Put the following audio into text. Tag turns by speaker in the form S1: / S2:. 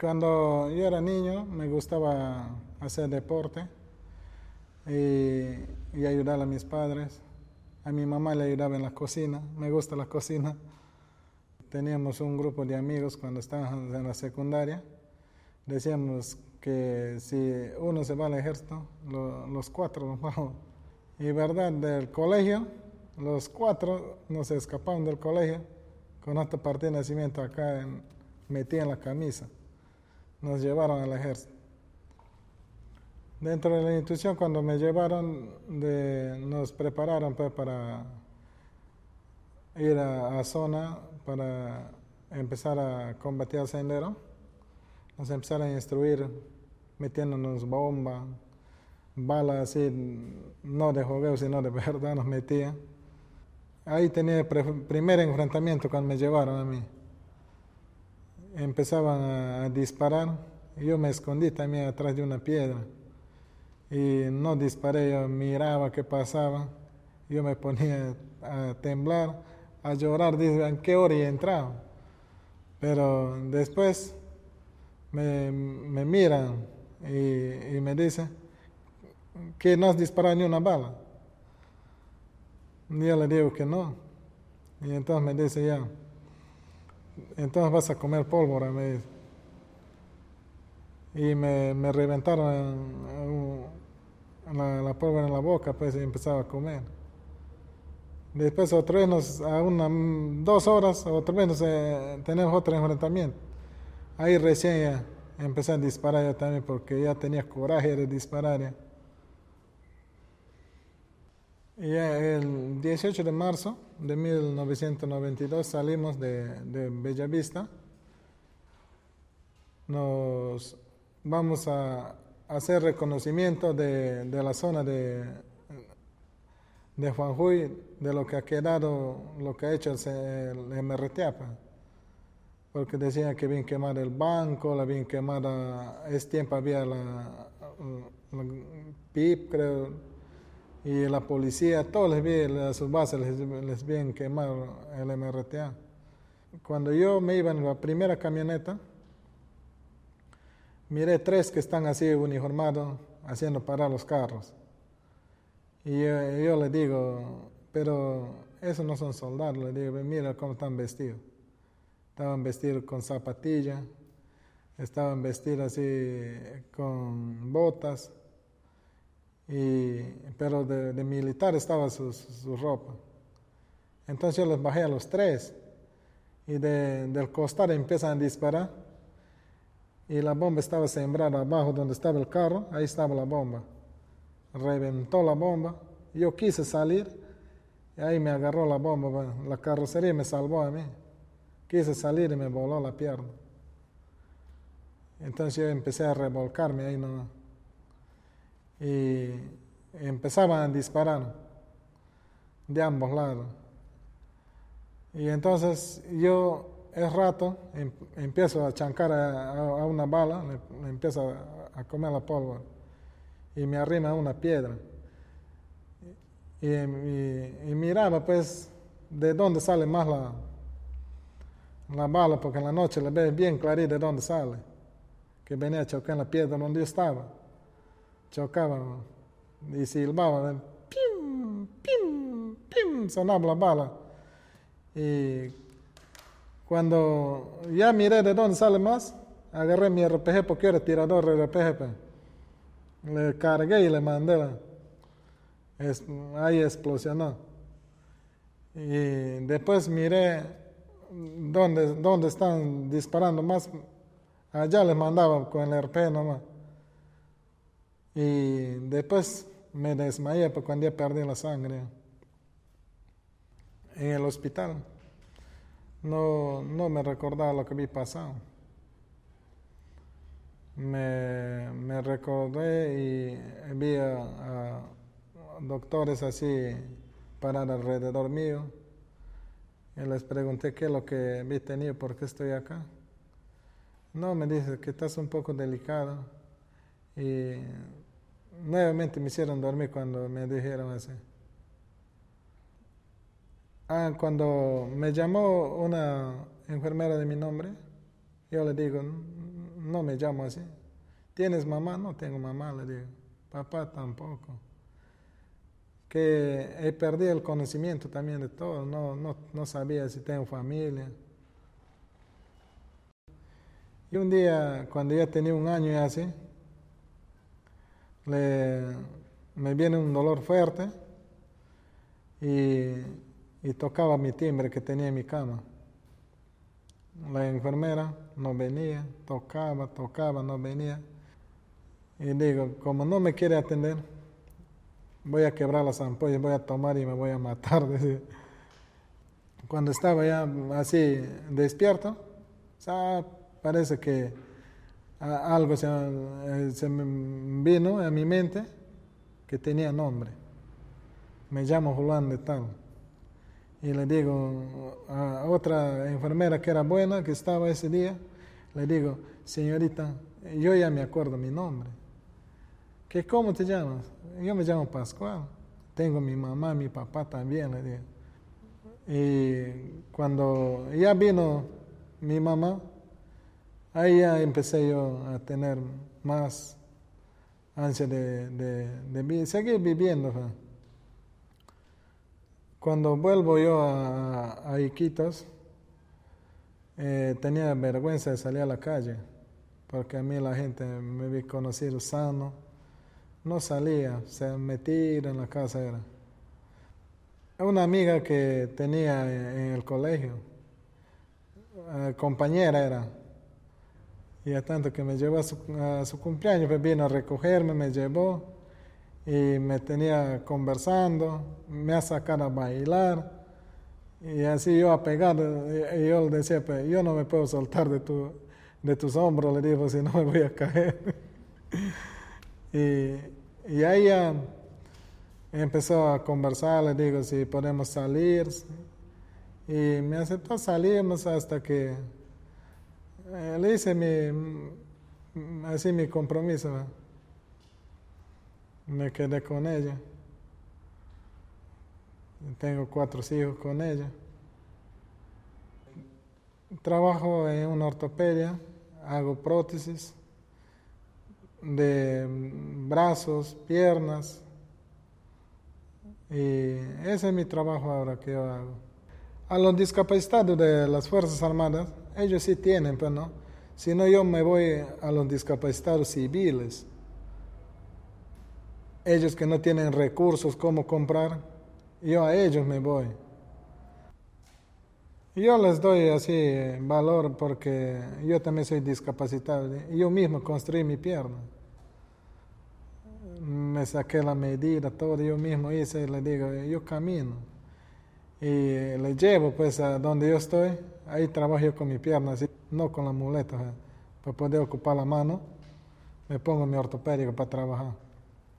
S1: Cuando yo era niño me gustaba hacer deporte y, ayudar a mis padres. A mi mamá le ayudaba en la cocina, me gusta la cocina. Teníamos un grupo de amigos cuando estábamos en la secundaria. Decíamos que si uno se va al ejército, los cuatro nos vamos. Y verdad, del colegio, los cuatro nos escaparon del colegio con este partido de nacimiento acá en, metí en la camisa. Nos llevaron al ejército. Dentro de la institución, cuando me llevaron, nos prepararon pues, para ir a, a, zona para empezar a combatir al sendero. Nos empezaron a instruir metiéndonos bomba, balas así, no de juego, sino de verdad nos metían. Ahí tenía el primer enfrentamiento cuando me llevaron a mí empezaban a, disparar, yo me escondí también atrás de una piedra y no disparé, yo miraba qué pasaba, yo me ponía a temblar, a llorar, dije, ¿en qué hora he entrado? Pero después me, me miran y, y, me dicen que no has disparado ni una bala. Y yo le digo que no. Y entonces me dice ya, entonces vas a comer pólvora, me. Y me, me reventaron la, la, pólvora en la boca, pues, y empezaba a comer. Después otra vez, a una, dos horas, otra vez nos, tenemos otro enfrentamiento. Ahí recién ya empecé a disparar yo también, porque ya tenía coraje de disparar ya. El 18 de marzo de 1992 salimos de, de Bellavista. Nos vamos a hacer reconocimiento de, de la zona de, de Juanjuy, de lo que ha quedado, lo que ha hecho el, el MRTAPA. Porque decían que bien quemar el banco, la bien quemada, es tiempo había la, la, la PIP, creo y la policía, todos les vi, a sus bases les, les vi quemar el MRTA. Cuando yo me iba en la primera camioneta, miré tres que están así uniformados haciendo parar los carros. Y yo, yo le digo, pero esos no son soldados, le digo, mira cómo están vestidos. Estaban vestidos con zapatillas, estaban vestidos así con botas y, pero de, de militar estaba su, su, ropa. Entonces yo les bajé a los tres y de, del costado empiezan a disparar y la bomba estaba sembrada abajo donde estaba el carro, ahí estaba la bomba. Reventó la bomba, yo quise salir y ahí me agarró la bomba, la carrocería me salvó a mí. Quise salir y me voló la pierna. Entonces yo empecé a revolcarme ahí no y empezaban a disparar de ambos lados. Y entonces yo es rato em, empiezo a chancar a, una bala, le, empiezo a, comer la pólvora y me arrima una piedra. Y, y, miraba pues de dónde sale más la, la bala, porque en la noche le ve bien clarito de dónde sale, que venía a chocar en la piedra donde yo estaba chocaban y silbaban, pim, pim, pim, sonaba la bala. Y cuando ya miré de dónde sale más, agarré mi RPG porque era tirador de RPG. Le cargué y le mandé. Ahí explosionó. Y después miré dónde, dónde están disparando más. Allá les mandaba con el RPG nomás. Y después me desmayé porque cuando ya perdí la sangre en el hospital. No, no me recordaba lo que había pasado. Me, me recordé y vi a, doctores así parados alrededor mío. Y les pregunté qué es lo que había tenido, por qué estoy acá. No, me dice que estás un poco delicado. Y nuevamente me hicieron dormir cuando me dijeron así. Ah, cuando me llamó una enfermera de mi nombre, yo le digo, no me llamo así. ¿Tienes mamá? No tengo mamá, le digo. Papá tampoco. Que he perdido el conocimiento también de todo, no, no, no sabía si tengo familia. Y un día, cuando ya tenía un año y así, me viene un dolor fuerte y, y tocaba mi timbre que tenía en mi cama. La enfermera no venía, tocaba, tocaba, no venía. Y digo, como no me quiere atender, voy a quebrar las ampollas, voy a tomar y me voy a matar. Cuando estaba ya así despierto, parece que algo se, eh, se vino a mi mente que tenía nombre. Me llamo Juan de tal. Y le digo a otra enfermera que era buena, que estaba ese día, le digo, señorita, yo ya me acuerdo mi nombre. ¿Qué, ¿Cómo te llamas? Yo me llamo Pascual. Tengo mi mamá, mi papá también, le digo. Y cuando ya vino mi mamá, ahí ya empecé yo a tener más ansia de, de, seguir viviendo. Cuando vuelvo yo a, a Iquitos, eh, tenía vergüenza de salir a la calle, porque a mí la gente me había conocido sano, no salía, se metía en la casa era. Una amiga que tenía en el colegio, eh, compañera era, y a tanto que me llevó a su, a su cumpleaños, pues vino a recogerme, me llevó y me tenía conversando, me ha sacado a bailar y así yo apegado, y yo le decía, pues yo no me puedo soltar de, tu, de tus hombros, le digo, si no me voy a caer. y, y ahí empezó a conversar, le digo si podemos salir y me aceptó salirnos hasta que eh, le hice mi, así mi compromiso me quedé con ella. Tengo cuatro hijos con ella. Trabajo en una ortopedia, hago prótesis de brazos, piernas. Y ese es mi trabajo ahora que yo hago. A los discapacitados de las Fuerzas Armadas, ellos sí tienen, pero no. Si no, yo me voy a los discapacitados civiles ellos que no tienen recursos como comprar, yo a ellos me voy. Yo les doy así valor porque yo también soy discapacitado. Yo mismo construí mi pierna. Me saqué la medida, todo yo mismo hice, le digo, yo camino. Y le llevo pues a donde yo estoy, ahí trabajo yo con mi pierna, así, no con la muleta, para poder ocupar la mano, me pongo mi ortopédico para trabajar.